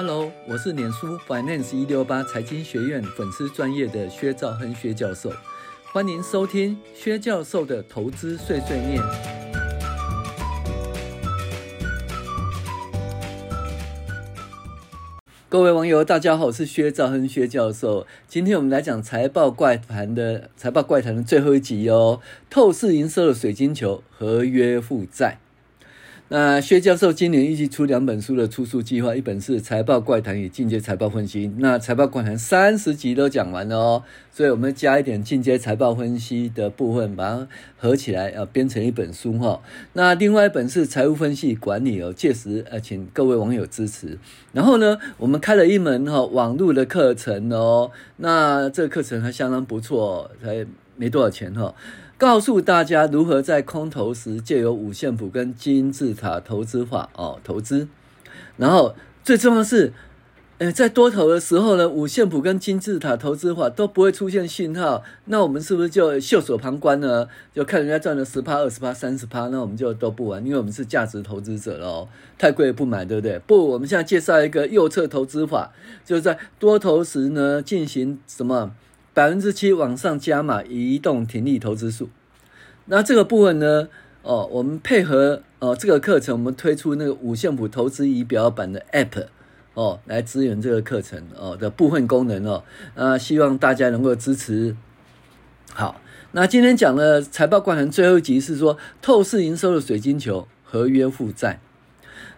Hello，我是脸书 Finance 一六八财经学院粉丝专业的薛兆亨薛教授，欢迎收听薛教授的投资碎碎念。各位网友，大家好，我是薛兆亨薛教授。今天我们来讲财报怪谈的财报怪谈的最后一集哦，透视营收的水晶球，合约负债。那薛教授今年预计出两本书的出书计划，一本是《财报怪谈与进阶财报分析》，那财报怪谈三十集都讲完了哦，所以我们加一点进阶财报分析的部分，把它合起来，呃，编成一本书哈。那另外一本是财务分析管理哦，届时呃，请各位网友支持。然后呢，我们开了一门哈网络的课程哦，那这个课程还相当不错，才没多少钱哈。告诉大家如何在空头时借由五线谱跟金字塔投资法哦投资，然后最重要的是，诶在多头的时候呢，五线谱跟金字塔投资法都不会出现信号，那我们是不是就袖手旁观呢？就看人家赚了十趴、二十趴、三十趴，那我们就都不玩，因为我们是价值投资者喽，太贵不买，对不对？不，我们现在介绍一个右侧投资法，就是在多头时呢进行什么？百分之七往上加码移动停利投资数，那这个部分呢？哦，我们配合哦这个课程，我们推出那个五线谱投资仪表板的 App 哦，来支援这个课程哦的部分功能哦。那希望大家能够支持。好，那今天讲的财报怪谈最后一集是说透视营收的水晶球合约负债。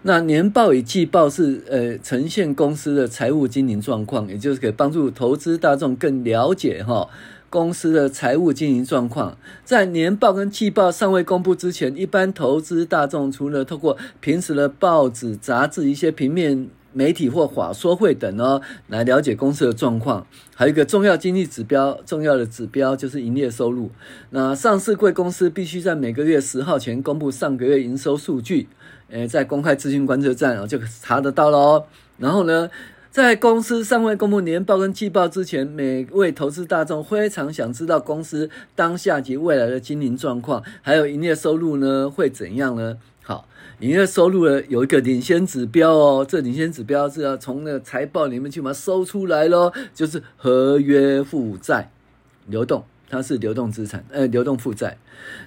那年报与季报是呃呈现公司的财务经营状况，也就是可以帮助投资大众更了解哈公司的财务经营状况。在年报跟季报尚未公布之前，一般投资大众除了透过平时的报纸、杂志、一些平面媒体或法说会等哦，来了解公司的状况。还有一个重要经济指标，重要的指标就是营业收入。那上市贵公司必须在每个月十号前公布上个月营收数据。诶，在公开资讯观测站啊，就查得到喽。然后呢，在公司尚未公布年报跟季报之前，每位投资大众非常想知道公司当下及未来的经营状况，还有营业收入呢会怎样呢？好，营业收入呢有一个领先指标哦，这领先指标是要从那个财报里面去把它收出来喽，就是合约负债流动。它是流动资产，呃，流动负债。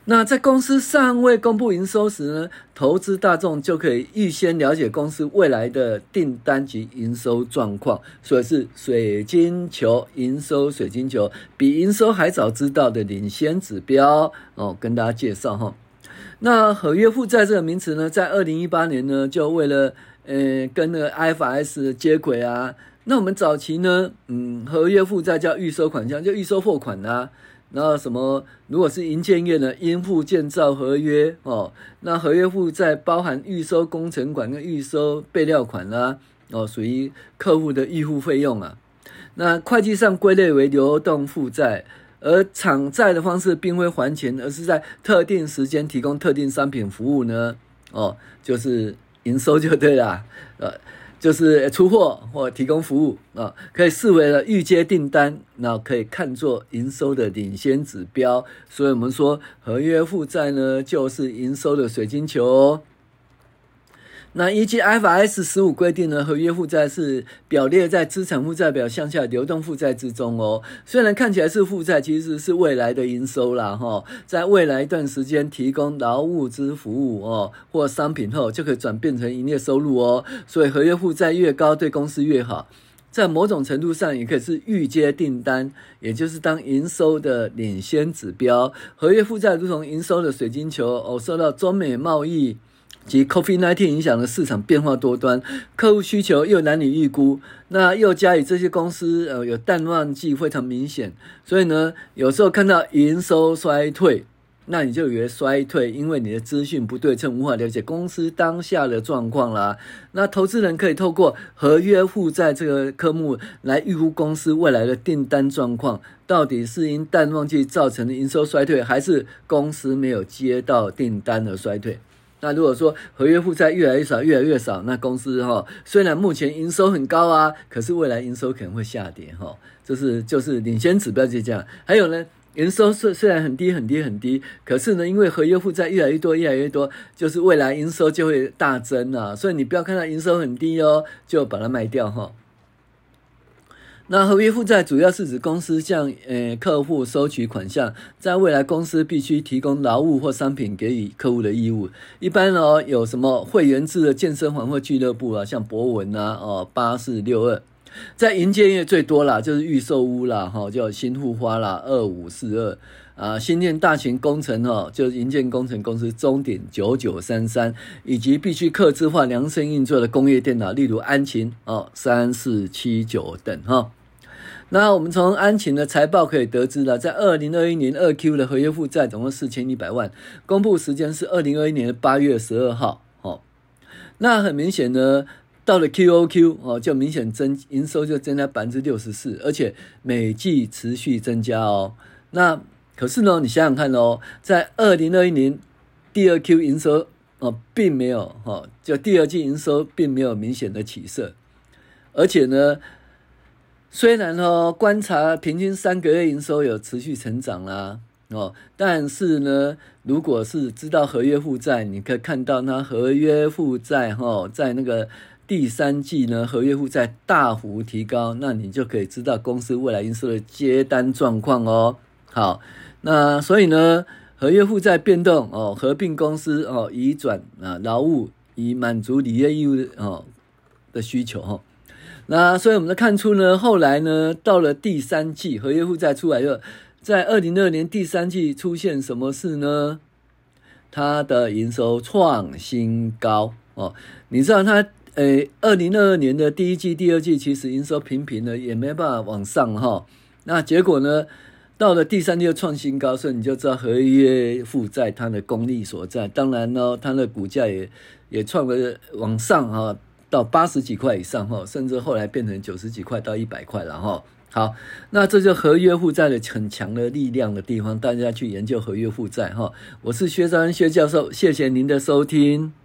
那在公司尚未公布营收时呢，投资大众就可以预先了解公司未来的订单及营收状况，所以是水晶球营收水晶球，比营收还早知道的领先指标哦，跟大家介绍哈。那合约负债这个名词呢，在二零一八年呢，就为了呃跟那个 IFS 接轨啊。那我们早期呢，嗯，合约负债叫预收款项，就预收货款啊。然后什么？如果是营建业呢？应付建造合约哦。那合约负债包含预收工程款跟预收备料款啦、哦，属于客户的预付费用啊。那会计上归类为流动负债，而偿债的方式并非还钱，而是在特定时间提供特定商品服务呢。哦，就是营收就对了，呃。就是出货或提供服务啊，可以视为了预接订单，那可以看作营收的领先指标。所以我们说，合约负债呢，就是营收的水晶球。那依据 IFRS 十五规定呢，合约负债是表列在资产负债表向下流动负债之中哦。虽然看起来是负债，其实是未来的营收啦哈。在未来一段时间提供劳务之服务哦，或商品后，就可以转变成营业收入哦。所以合约负债越高，对公司越好。在某种程度上，也可以是预接订单，也就是当营收的领先指标。合约负债如同营收的水晶球哦，受到中美贸易。及 COVID-19 影响的市场变化多端，客户需求又难以预估，那又加以这些公司呃有淡旺季非常明显，所以呢，有时候看到营收衰退，那你就以为衰退，因为你的资讯不对称，无法了解公司当下的状况啦。那投资人可以透过合约负债这个科目来预估公司未来的订单状况，到底是因淡旺季造成的营收衰退，还是公司没有接到订单而衰退？那如果说合约负债越来越少，越来越少，那公司哈虽然目前营收很高啊，可是未来营收可能会下跌哈，就是就是领先指标就这样。还有呢，营收虽虽然很低很低很低，可是呢，因为合约负债越来越多越来越多，就是未来营收就会大增啊，所以你不要看到营收很低哦，就把它卖掉哈。那合约负债主要是指公司向呃客户收取款项，在未来公司必须提供劳务或商品给予客户的义务。一般哦，有什么会员制的健身房或俱乐部啊，像博文啊，哦八四六二。在银建业最多啦，就是预售屋啦，哈，叫新户花啦，二五四二啊，新建大型工程哦，就是营建工程公司中鼎九九三三，以及必须客制化量身运作的工业电脑，例如安勤哦三四七九等哈。那我们从安勤的财报可以得知了，在二零二一年二 Q 的合约负债总共四千一百万，公布时间是二零二一年的八月十二号，哦，那很明显呢。到了 QOQ 哦，就明显增营收就增加百分之六十四，而且每季持续增加哦。那可是呢，你想想看哦，在二零二一年第二 Q 营收哦，并没有哈，就第二季营收并没有明显的起色，而且呢，虽然哦观察平均三个月营收有持续成长啦哦，但是呢，如果是知道合约负债，你可以看到那合约负债哈，在那个。第三季呢，合约负债大幅提高，那你就可以知道公司未来营收的接单状况哦。好，那所以呢，合约负债变动哦，合并公司哦，移转啊劳务以满足履约义务哦的需求哈。那所以我们看出呢，后来呢，到了第三季，合约负债出来以后，在二零二二年第三季出现什么事呢？它的营收创新高哦，你知道它。诶，二零二二年的第一季、第二季其实营收平平的，也没办法往上哈。那结果呢，到了第三季又创新高，所以你就知道合约负债它的功力所在。当然呢，它的股价也也创了往上哈，到八十几块以上哈，甚至后来变成九十几块到一百块了哈。好，那这就合约负债的很强的力量的地方，大家去研究合约负债哈。我是薛章薛教授，谢谢您的收听。